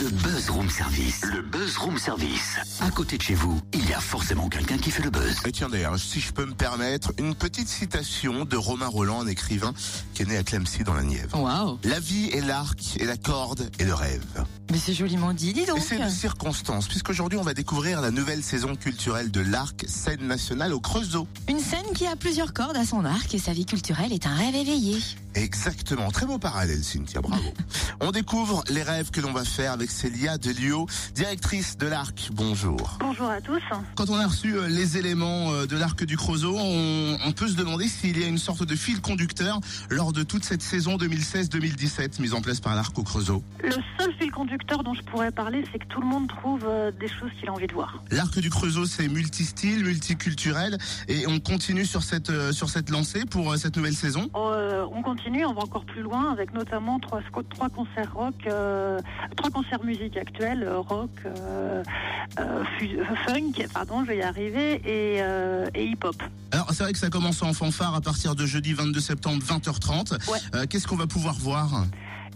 Le Buzz Room Service. Le Buzz Room Service. À côté de chez vous, il y a forcément quelqu'un qui fait le buzz. Et tiens d'ailleurs, si je peux me permettre, une petite citation de Romain Roland, un écrivain qui est né à Clemcy dans la Nièvre. Waouh La vie est l'arc et la corde est le rêve. Mais c'est joliment dit, dis Et donc. c'est de circonstance, puisqu'aujourd'hui on va découvrir la nouvelle saison culturelle de l'arc, scène nationale au Creusot. Une scène qui a plusieurs cordes à son arc et sa vie culturelle est un rêve éveillé. Exactement, très beau parallèle Cynthia, bravo. on découvre les rêves que l'on va faire avec Célia Delio, directrice de l'arc. Bonjour. Bonjour à tous. Quand on a reçu euh, les éléments euh, de l'arc du Creusot, on, on peut se demander s'il y a une sorte de fil conducteur lors de toute cette saison 2016-2017 mise en place par l'arc au Creusot. Le seul fil conducteur dont je pourrais parler, c'est que tout le monde trouve euh, des choses qu'il a envie de voir. L'arc du Creusot, c'est multistyle, multiculturel, et on continue sur cette euh, sur cette lancée pour euh, cette nouvelle saison. Euh, on continue, on va encore plus loin avec notamment trois, trois concerts rock, trois concerts musique actuelle, euh, rock, fu- funk, pardon, je vais y arriver, et, euh, et hip-hop. Alors c'est vrai que ça commence en fanfare à partir de jeudi 22 septembre 20h30. Ouais. Euh, Qu'est-ce qu'on va pouvoir voir?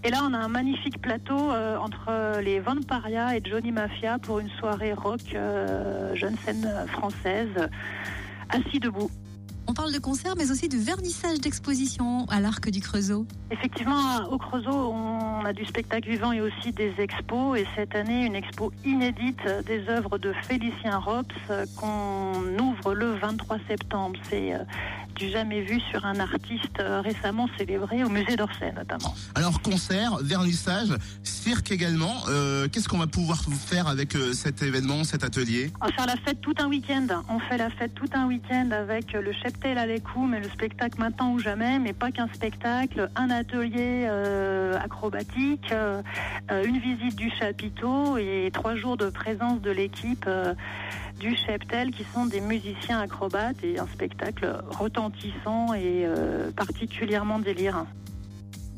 Et là, on a un magnifique plateau euh, entre les Van Paria et Johnny Mafia pour une soirée rock, jeune scène française, assis debout. On parle de concert, mais aussi de vernissage d'exposition à l'Arc du Creusot. Effectivement, au Creusot, on a du spectacle vivant et aussi des expos. Et cette année, une expo inédite des œuvres de Félicien Rops euh, qu'on ouvre le 23 septembre. Euh, du jamais vu sur un artiste euh, récemment célébré au musée d'Orsay notamment. Alors concert, vernissage, cirque également. Euh, Qu'est-ce qu'on va pouvoir faire avec euh, cet événement, cet atelier? On va faire la fête tout un week-end. On fait la fête tout un week-end avec le cheptel à l'écou, mais le spectacle maintenant ou jamais, mais pas qu'un spectacle, un atelier euh, acrobatique, euh, une visite du chapiteau et trois jours de présence de l'équipe du cheptel qui sont des musiciens acrobates et un spectacle retentissant et euh, particulièrement délirant.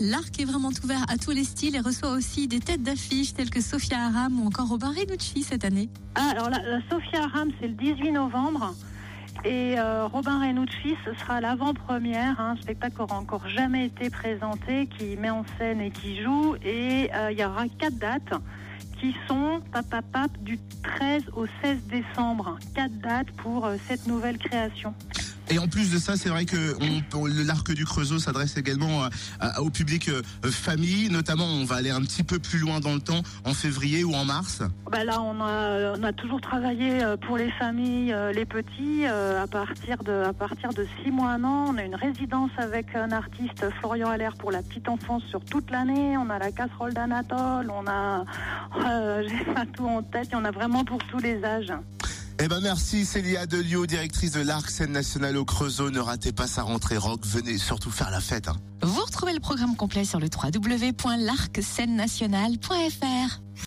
L'Arc est vraiment ouvert à tous les styles et reçoit aussi des têtes d'affiche telles que Sophia Aram ou encore Robin Renucci cette année. Ah, alors la, la Sophia Aram, c'est le 18 novembre. Et euh, Robin Renucci, ce sera l'avant-première, hein, un spectacle qui n'aura encore jamais été présenté, qui met en scène et qui joue. Et euh, il y aura quatre dates qui sont pap, pap, pap, du 13 au 16 décembre. Quatre dates pour euh, cette nouvelle création. Et en plus de ça, c'est vrai que l'arc du Creusot s'adresse également au public euh, famille. Notamment, on va aller un petit peu plus loin dans le temps, en février ou en mars. Bah là, on a, toujours travaillé euh, pour les familles, euh, les petits, euh, à partir de à partir de six mois, un an. On a une résidence avec un artiste, Florian Allaire, pour la petite enfance sur toute l'année. On a la casserole d'Anatole, on a, euh, j'ai pas tout en tête, et on a vraiment pour tous les âges. Eh ben merci Célia Delio, directrice de l'arc scène nationale au Creusot. Ne ratez pas sa rentrée rock. Venez surtout faire la fête. hein. Vous retrouvez le programme complet sur le www.larcscenenationale.fr.